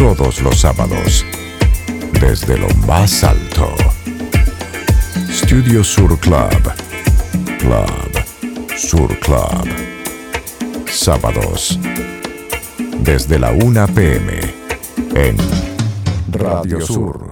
todos los sábados, desde lo más alto. Studio Sur Club. Club. Sur Club. Sábados. Desde la 1 pm. En Radio Sur.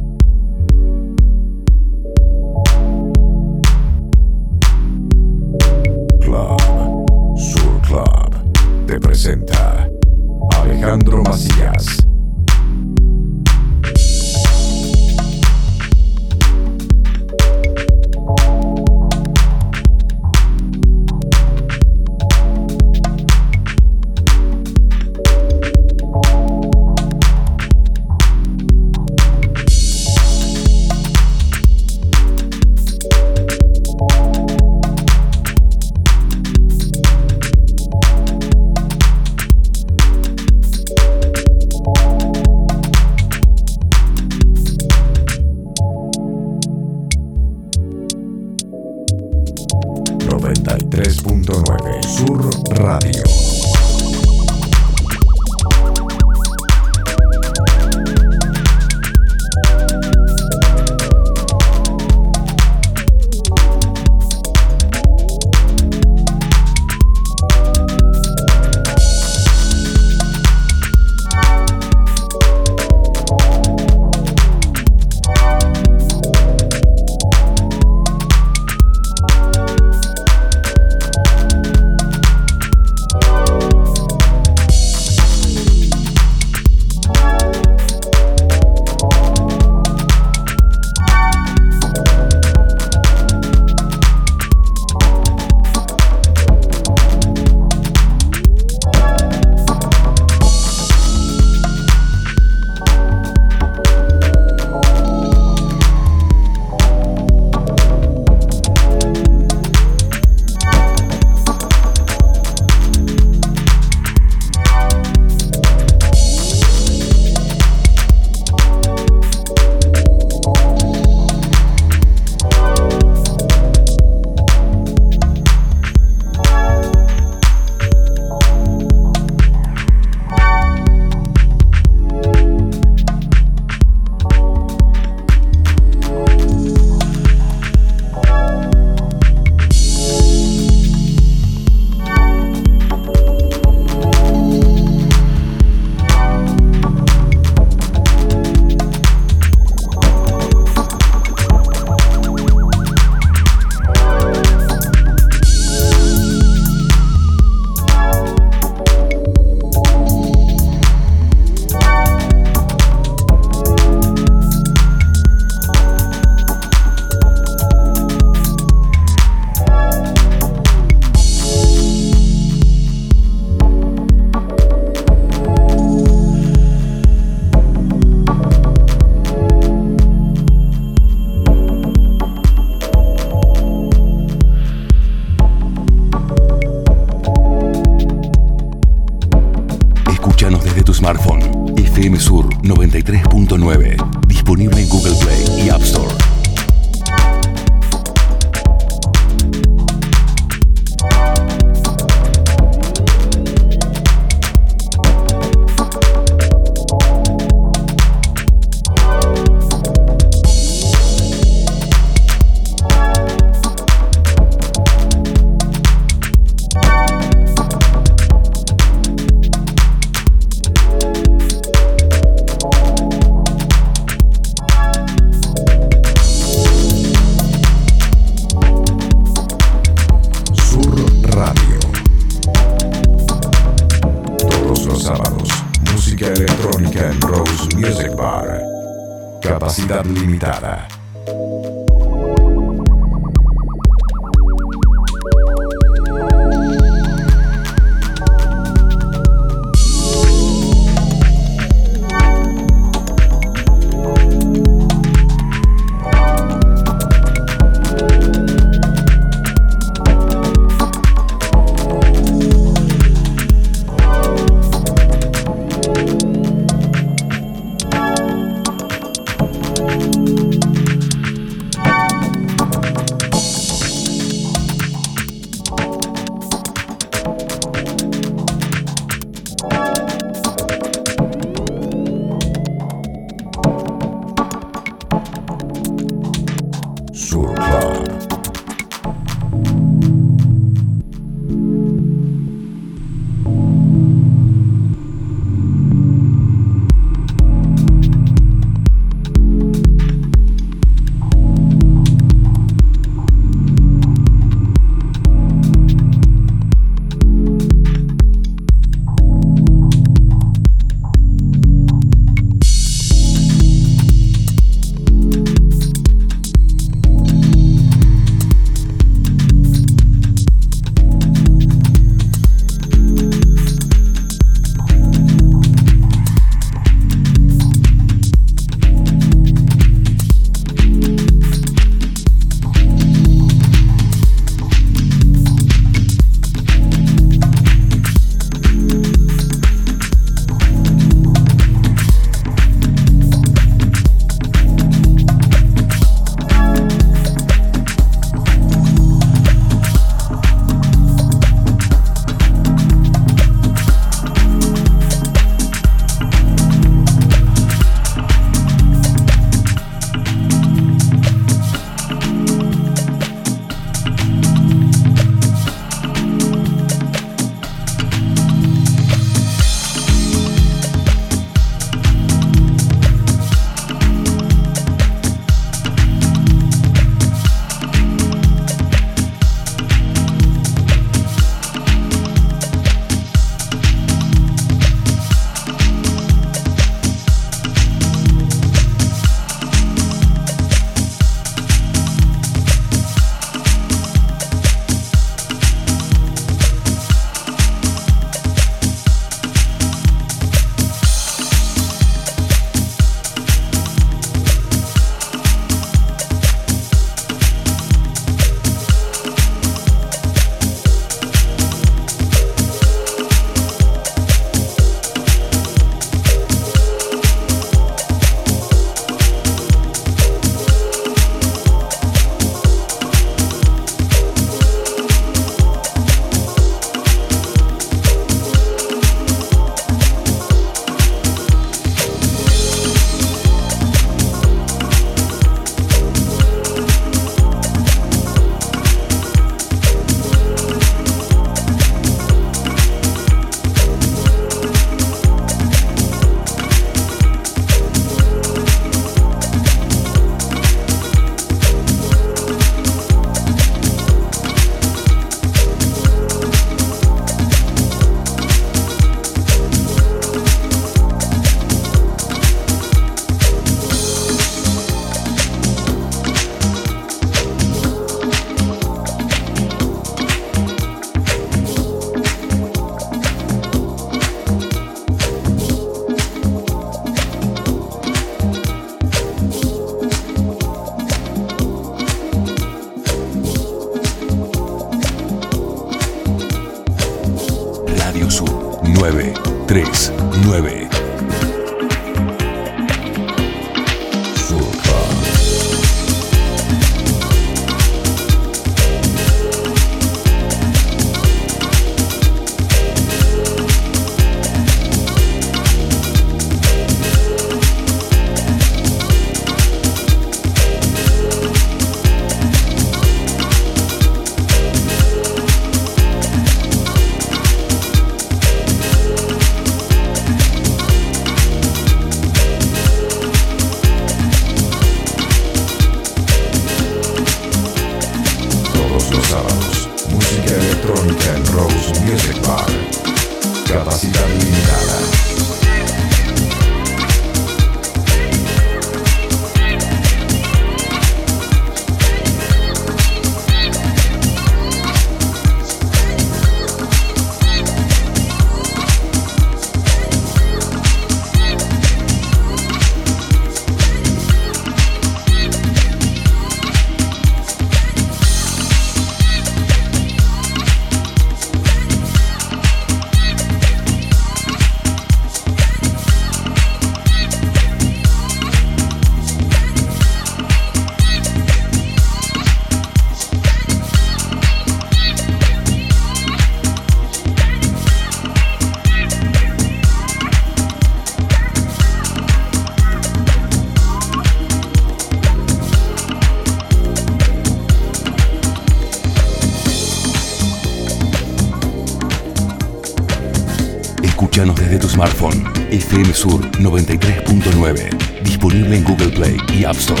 Smartphone. FM Sur 93.9. Disponible en Google Play y App Store.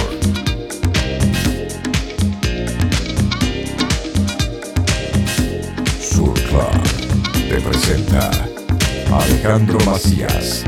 Sur Club te presenta Alejandro Macías.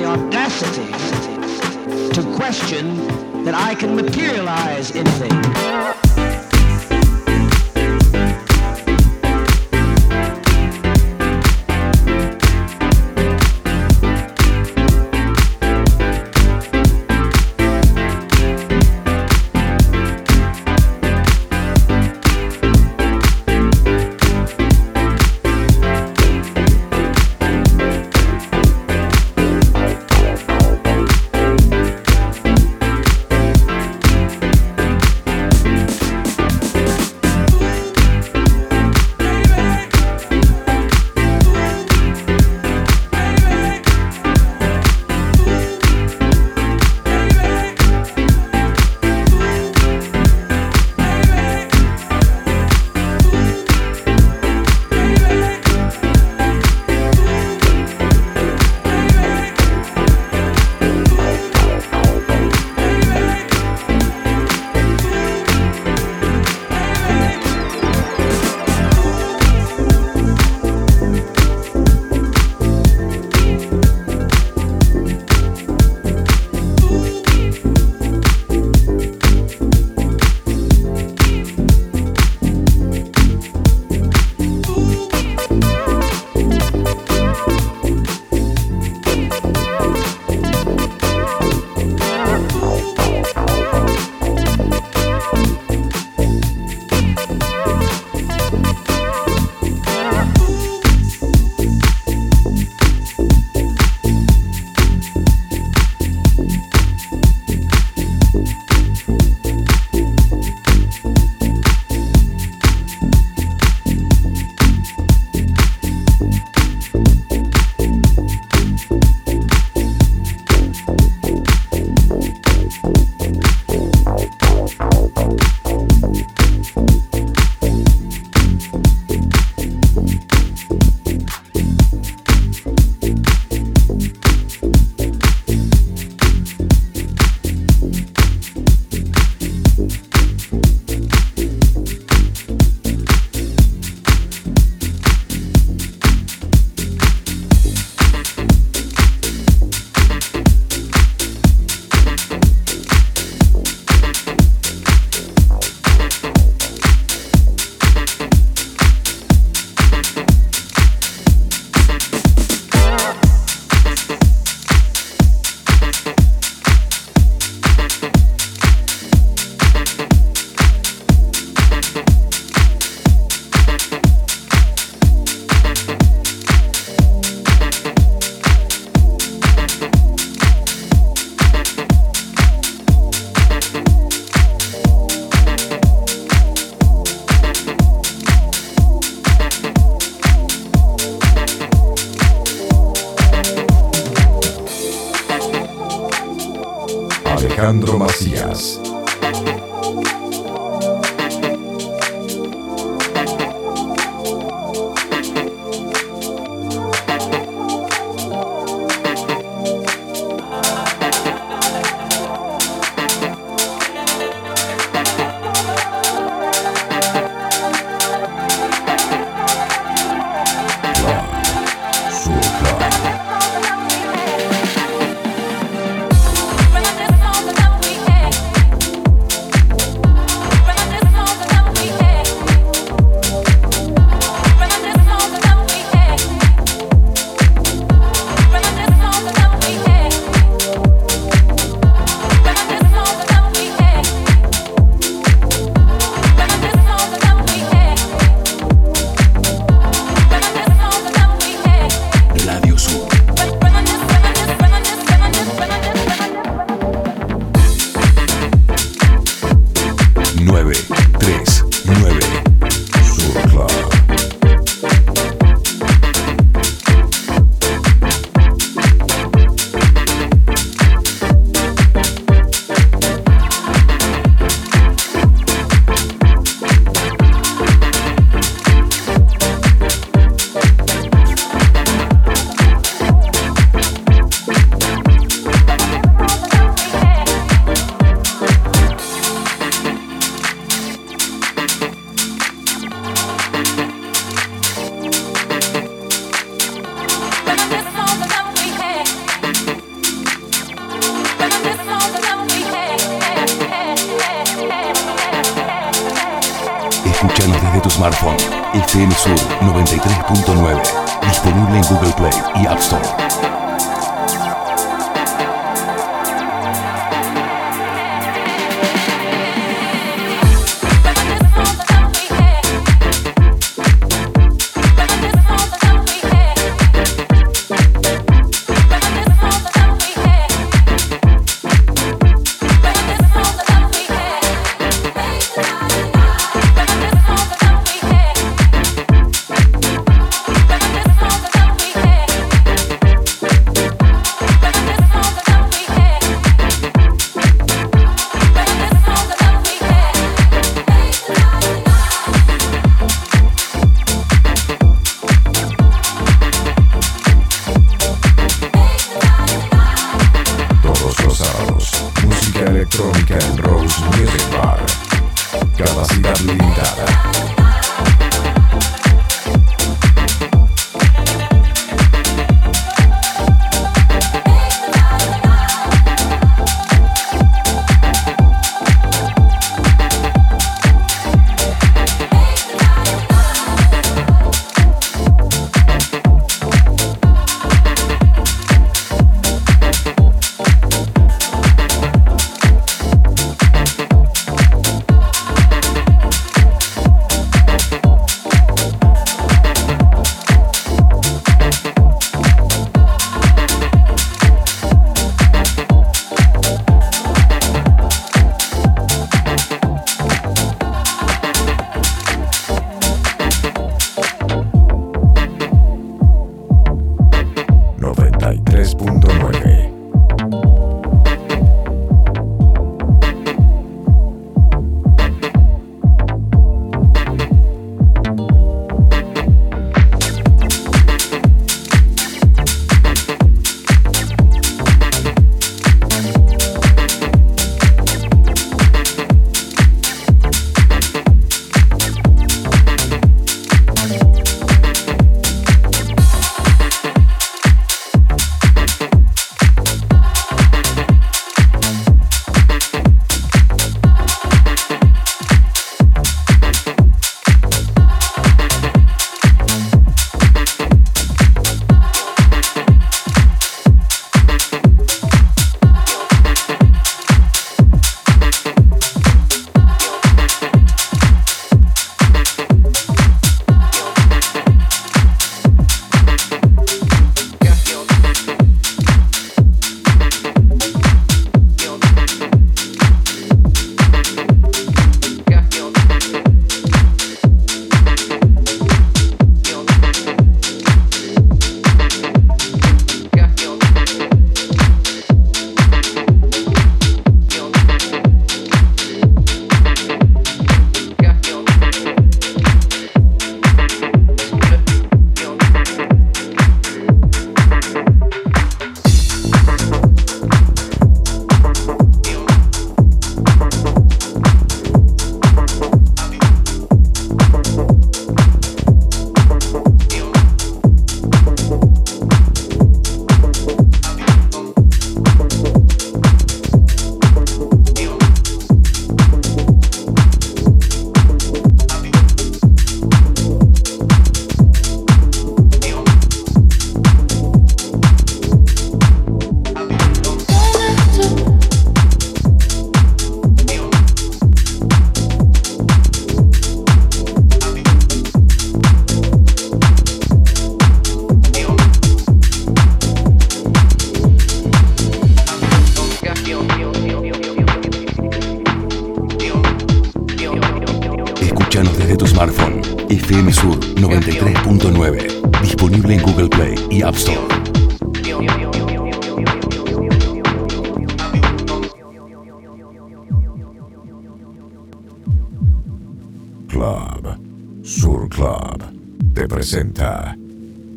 the audacity to question that I can materialize anything.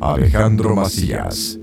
Alejandro Macías.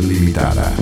Limitada.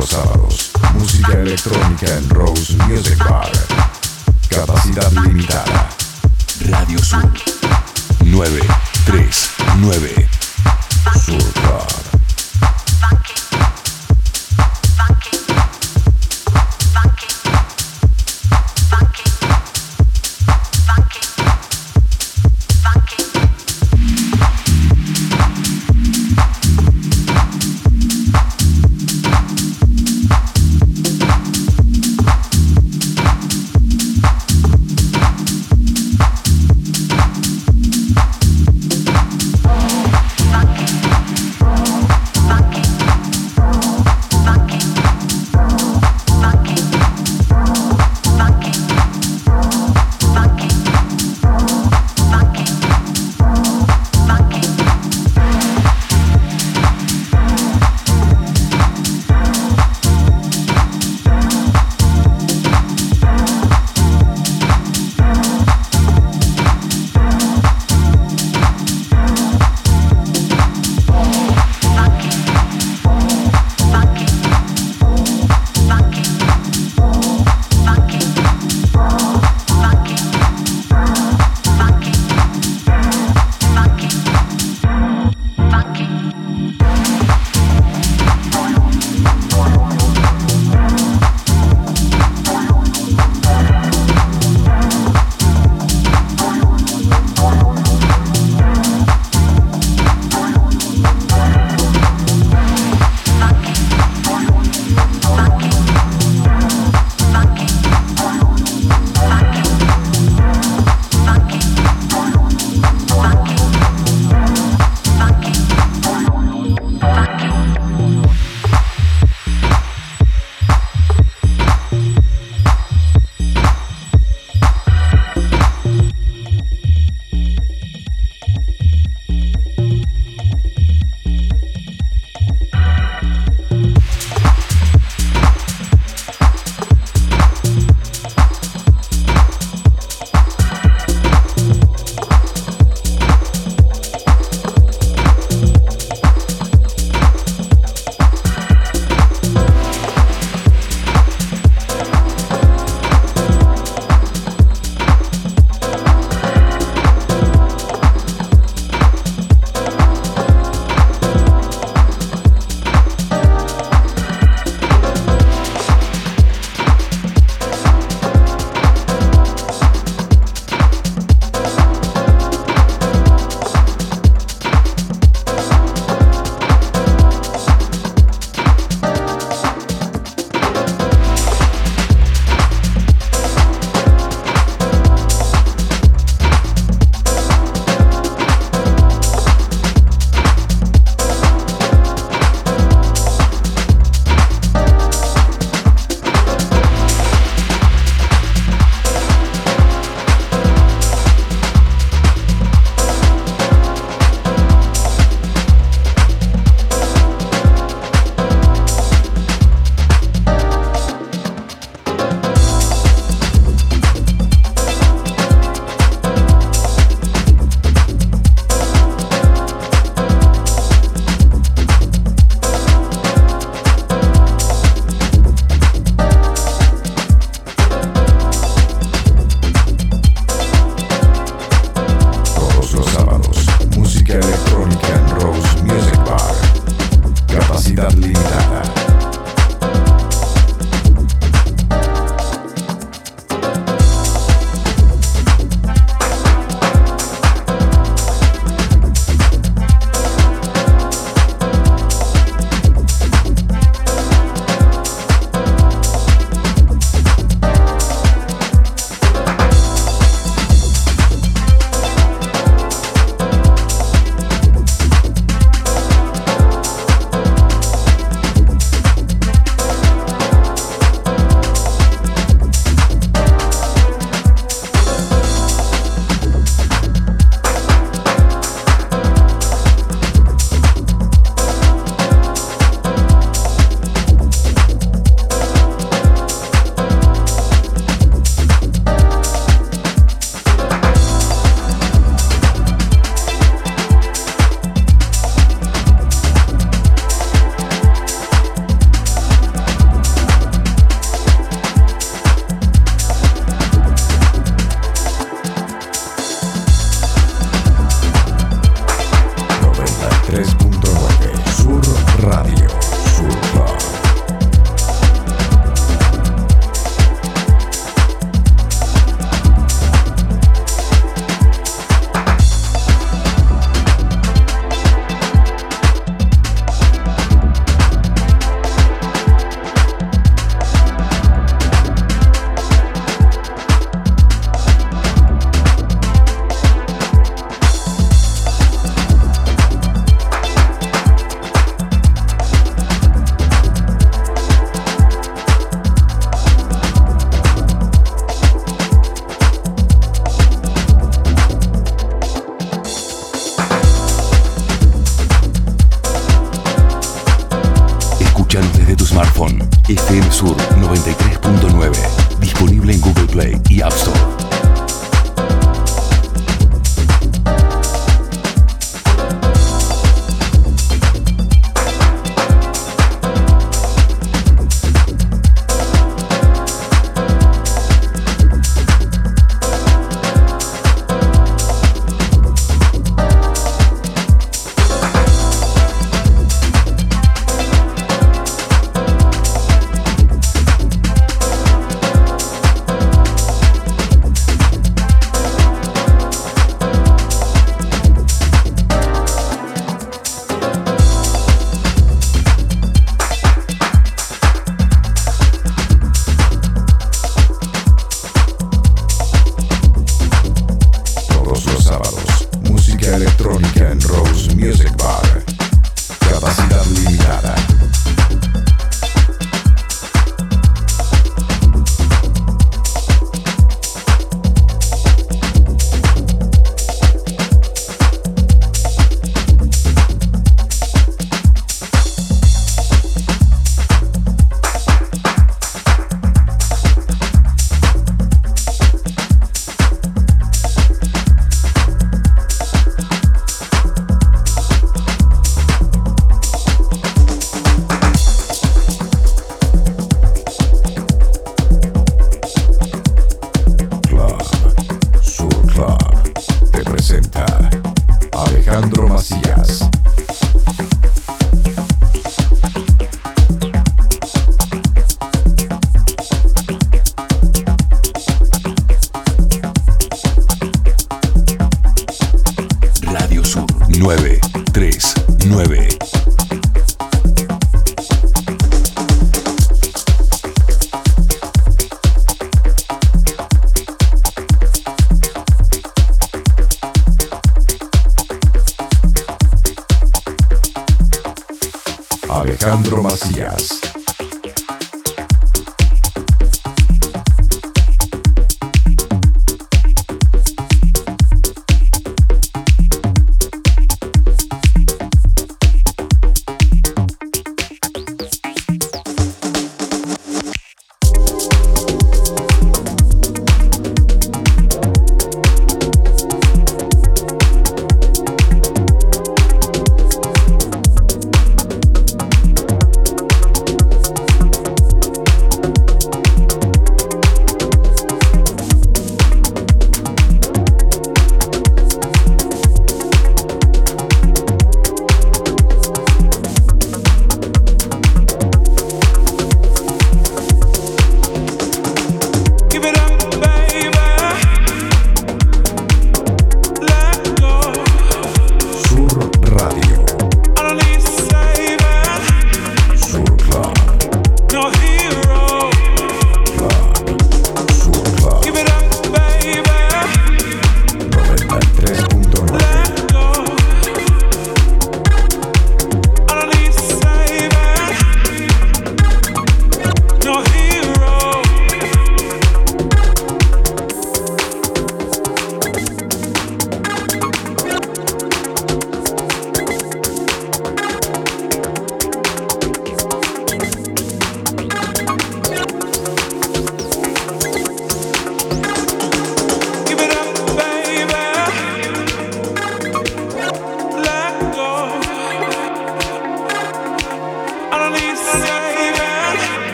Los sábados, música electrónica en Rose Music Bar. Capacidad limitada. Radio Sur 939. Sur.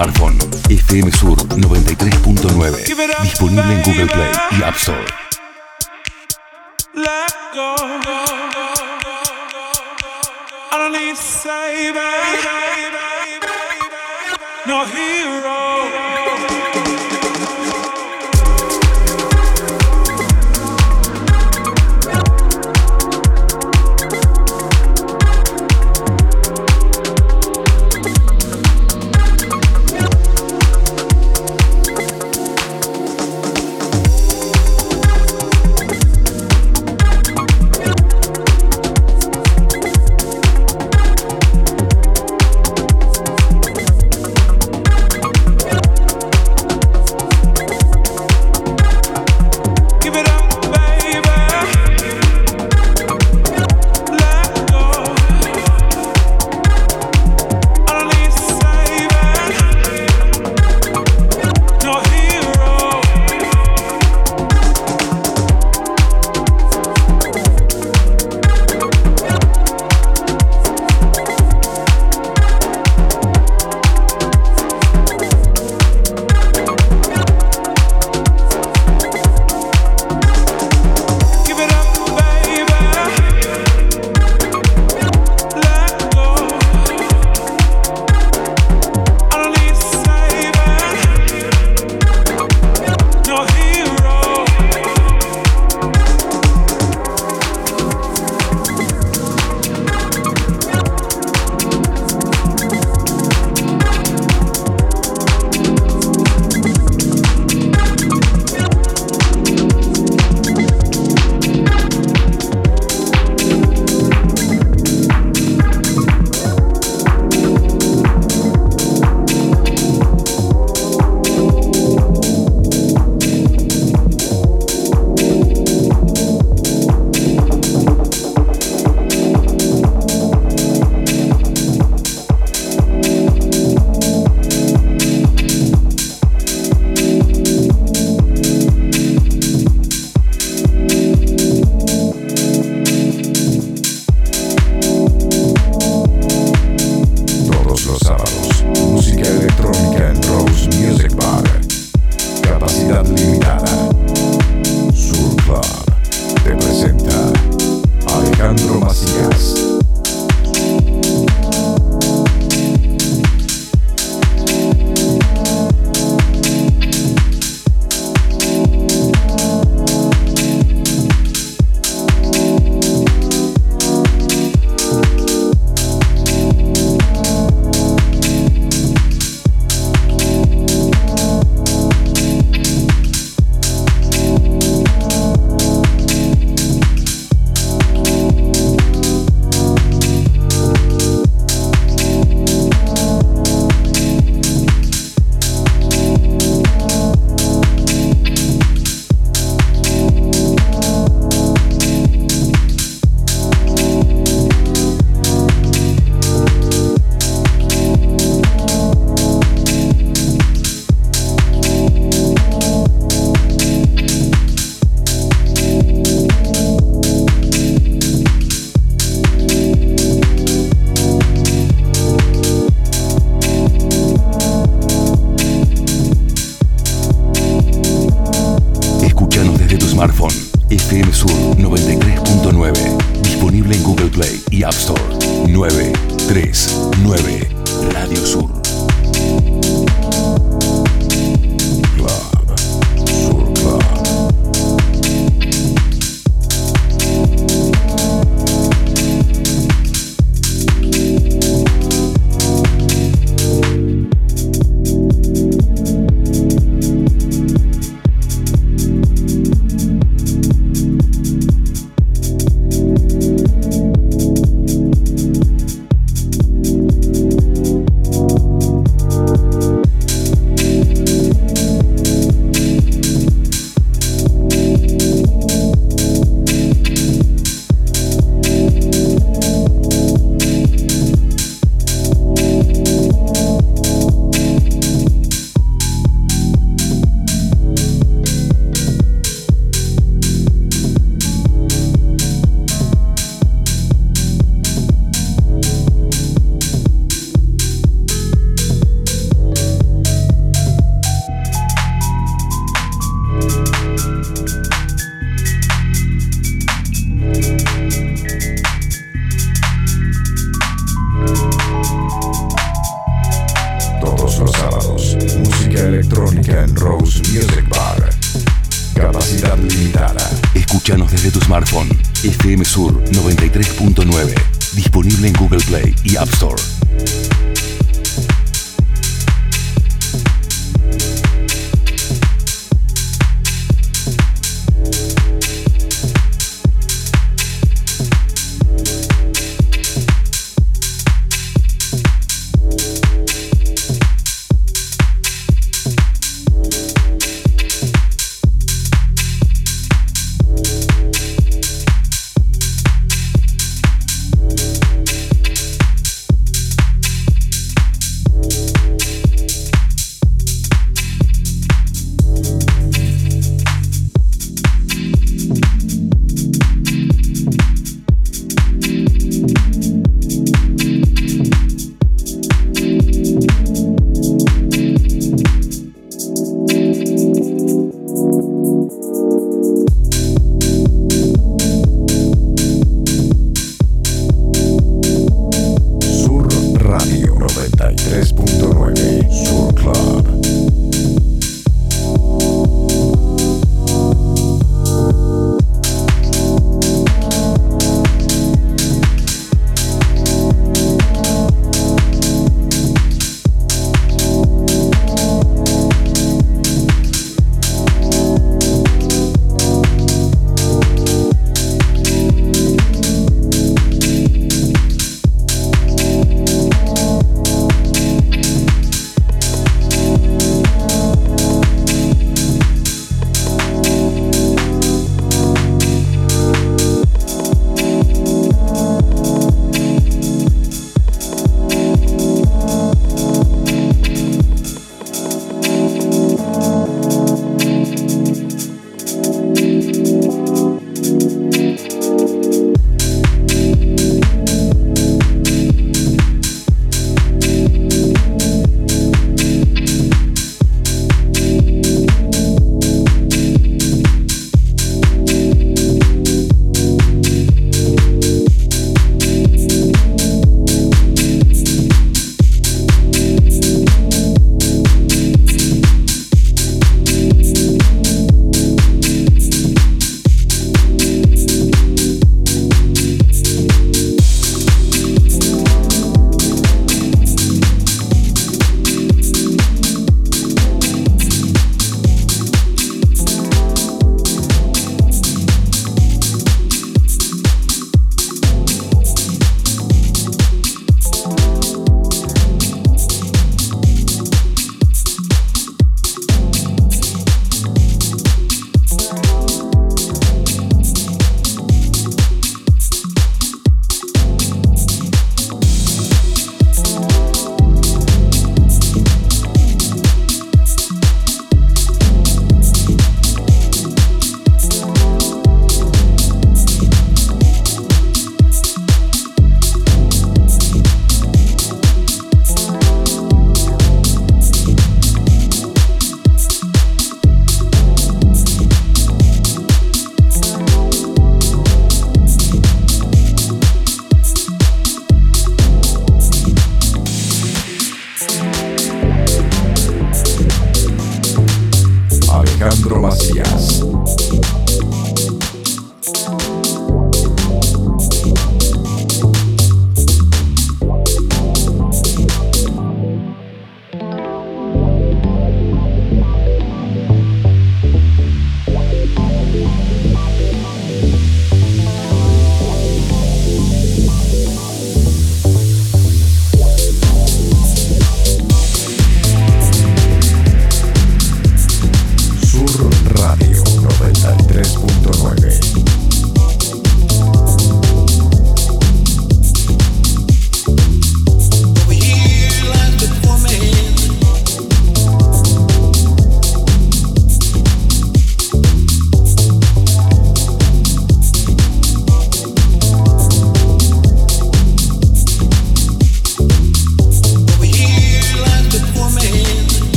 Smartphone. FM Sur 93.9. Disponible en Google Play y App Store. Let go. I don't need no hero.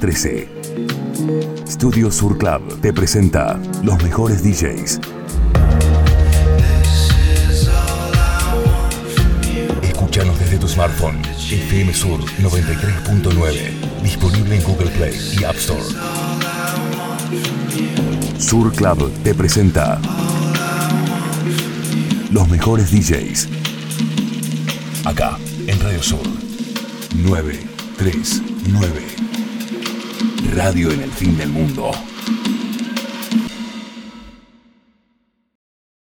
13. Studio Sur Club te presenta los mejores DJs. Escuchanos desde tu smartphone. FM Sur 93.9. Disponible en Google Play y App Store. Sur Club te presenta los mejores DJs. Acá, en Radio Sur. 939. Radio en el fin del mundo.